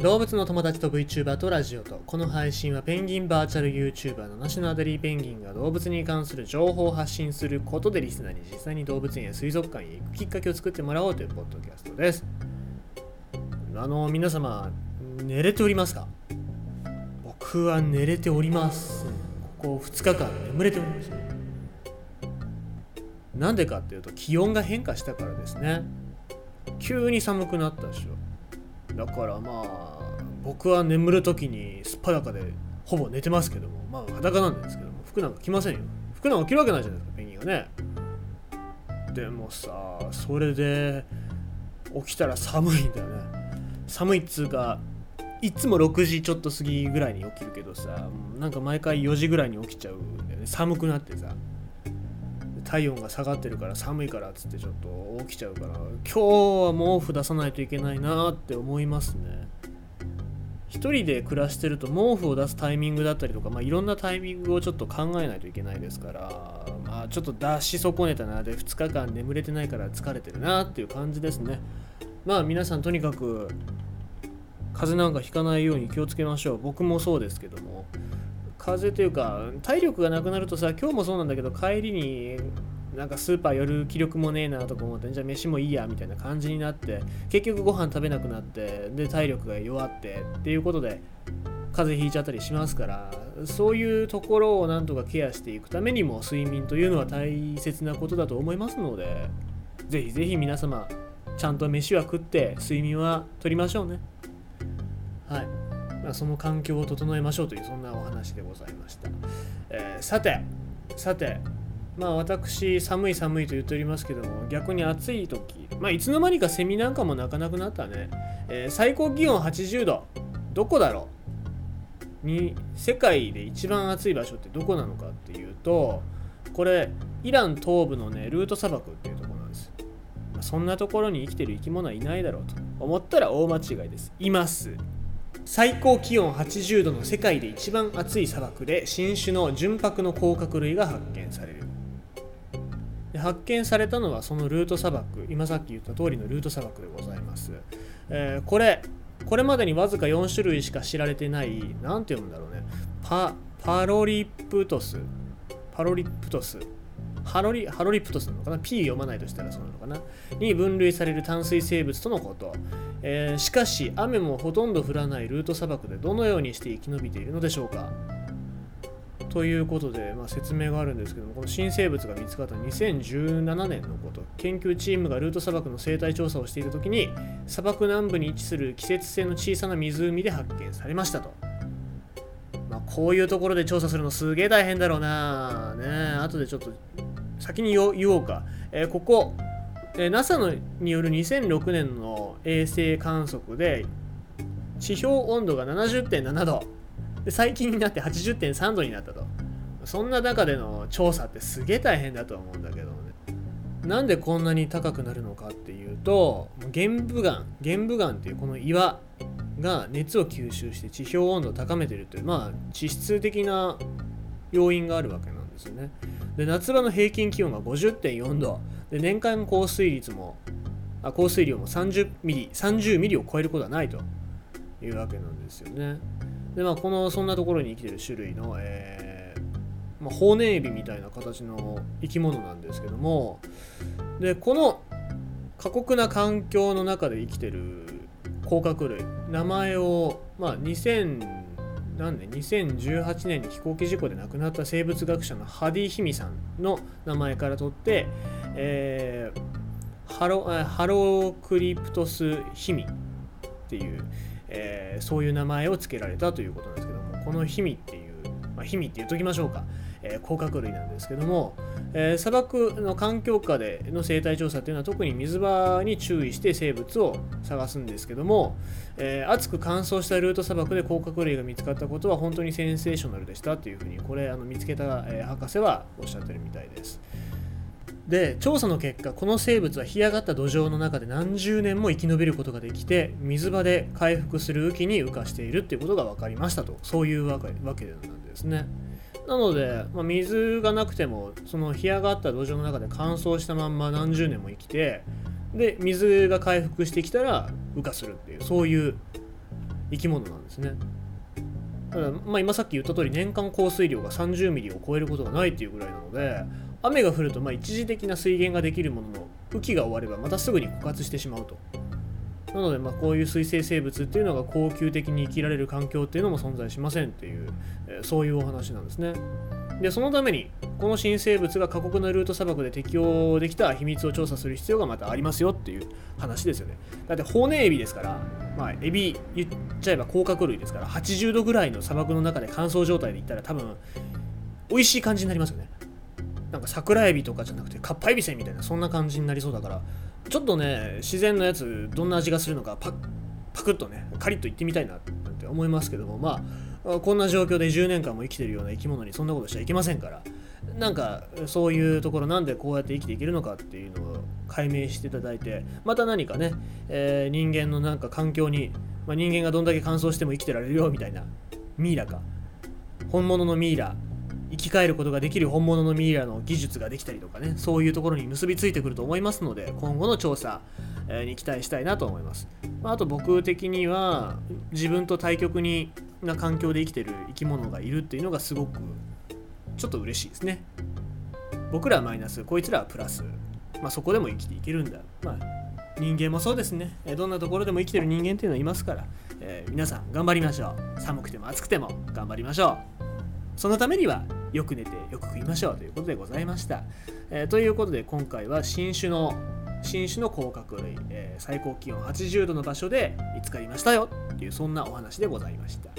動物の友達と VTuber とラジオとこの配信はペンギンバーチャル YouTuber のナショナルアデリーペンギンが動物に関する情報を発信することでリスナーに実際に動物園や水族館へ行くきっかけを作ってもらおうというポッドキャストです。あの皆様寝れております。か僕は寝れておりますここ2日間眠れております。なんでかっていうと気温が変化したからですね。急に寒くなったでしょ。だからまあ僕は眠る時にすっぱだかでほぼ寝てますけども。まあ裸なんですけども。服なんか着ませんよ。服なんか着るわけないじゃないですか。ペンギンがね。でもさそれで起きたら寒いんだよね。寒いっつうかいつも6時ちょっと過ぎぐらいに起きるけどさなんか毎回4時ぐらいに起きちゃうんだよね。寒くなってさ。体温が下がってるから寒いからっつってちょっと起きちゃうから今日は毛布出さないといけないなって思いますね。一人で暮らしてると毛布を出すタイミングだったりとか、まあ、いろんなタイミングをちょっと考えないといけないですから、まあ、ちょっと出し損ねたなで2日間眠れてないから疲れてるなっていう感じですね。まあ皆さんとにかく風邪なんかひかないように気をつけましょう。僕もそうですけども風邪というか体力がなくなるとさ今日もそうなんだけど帰りになんかスーパー寄る気力もねえなとか思ってじゃあ飯もいいやみたいな感じになって結局ご飯食べなくなってで体力が弱ってっていうことで風邪ひいちゃったりしますからそういうところをなんとかケアしていくためにも睡眠というのは大切なことだと思いますのでぜひぜひ皆様ちゃんと飯は食って睡眠はとりましょうね、その環境を整えましょうというそんなお話でございました、えー、さてさてまあ私寒い寒いと言っておりますけども逆に暑い時まあいつの間にかセミなんかも鳴かなくなったね、えー、最高気温80度。どこだろう？に世界で一番暑い場所ってどこなのかっていうとこれイラン東部のねルート砂漠っていうとこなんです、ま、そんなところに生きてる生き物はいないだろうと思ったら大間違いです。います。最高気温80度の世界で一番暑い砂漠で新種の純白の甲殻類が発見される。で発見されたのはそのルート砂漠今さっき言った通りのルート砂漠でございます、えー、これこれまでにわずか4種類しか知られてない何て読むんだろうね。パパロリプトス。パロリプトス。ハロリハロリプトスなのかな ?P 読まないとしたらそうなのかな？に分類される淡水生物とのこと、えー、しかし雨もほとんど降らないルート砂漠でどのようにして生き延びているのでしょうか？ということで、まあ、説明があるんですけどもこの新生物が見つかった2017年のこと。研究チームがルート砂漠の生態調査をしている時に砂漠南部に位置する季節性の小さな湖で発見されましたと、まあ、こういうところで調査するのすげえ大変だろうなね後でちょっと先に言おうか、えー、ここ、NASA のによる2006年の衛星観測で地表温度が70.7度で最近になって80.3度になったと。そんな中での調査ってすげえ大変だと思うんだけどね。なんでこんなに高くなるのかっていうと玄武岩玄武岩っていうこの岩が熱を吸収して地表温度を高めてるというまあ地質的な要因があるわけなんですよね。で夏場の平均気温が50.4度で年間降水率もあ降水量も30ミリ30ミリを超えることはないというわけなんですよね。でまあこのそんなところに生きてる種類の、えーまあ、ホウネンエビみたいな形の生き物なんですけどもでこの過酷な環境の中で生きてる甲殻類名前を、まあ、2000何年2018年に飛行機事故で亡くなった生物学者のハディ・ヒミさんの名前から取って、えー、ハロハロークリプトス・ヒミっていう、えー、そういう名前を付けられたということなんですけどもこのヒミっていう、まあ、ヒミって言っときましょうか、えー、甲殻類なんですけども、えー、砂漠の環境下での生態調査っていうのは特に水場に注意して生物を探すんですけども、えー、熱く乾燥したルート砂漠で甲殻類が見つかったことは本当にセンセーショナルでしたというふうにこれあの見つけた、え、博士はおっしゃってるみたいです。で調査の結果この生物は干上がった土壌の中で何十年も生き延びることができて水場で回復する雨季に浮かしているっていうことが分かりましたと。そういうわけわけなんですね。なので、まあ、水がなくてもその干上がった土壌の中で乾燥したまんま何十年も生きてで水が回復してきたら羽化するっていうそういう生き物なんですね。ただ、まあ、今さっき言った通り年間降水量が30ミリを超えることがないっていうぐらいなので雨が降るとまあ一時的な水源ができるものの雨季が終わればまたすぐに枯渇してしまうと。なのでまあこういう水生生物っていうのが恒久的に生きられる環境っていうのも存在しませんっていう、え、そういうお話なんですね。でそのためにこの新生物が過酷なルート砂漠で適応できた秘密を調査する必要がまたありますよっていう話ですよね。だって骨エビですからまあエビ言っちゃえば甲殻類ですから80度ぐらいの砂漠の中で乾燥状態でいったら多分美味しい感じになりますよね。なんか桜エビとかじゃなくてカッパエビせんみたいなそんな感じになりそうだからちょっとね自然のやつどんな味がするのかパパクッとねカリッといってみたいなって思いますけどもまあこんな状況で10年間も生きてるような生き物にそんなことしちゃいけませんからなんかそういうところなんでこうやって生きていけるのかっていうのを解明していただいてまた何かね、えー、人間のなんか環境に、まあ、人間がどんだけ乾燥しても生きてられるよみたいなミイラか。本物のミイラ生き返ることができる本物のミイラの技術ができたりとかねそういうところに結びついてくると思いますので今後の調査に期待したいなと思います、あと僕的には自分と対極にな環境で生きてる生き物がいるっていうのがすごくちょっと嬉しいですね。僕らはマイナスこいつらはプラス、まあ、そこでも生きていけるんだ。まあ人間もそうですね。どんなところでも生きてる人間っていうのはいますから、えー、皆さん頑張りましょう。寒くても暑くても頑張りましょう。そのためにはよく寝てよく食いましょうということでございました、えー、ということで今回は新種の新種の甲殻類、えー、最高気温80度の場所で見つかりましたよっていうそんなお話でございました。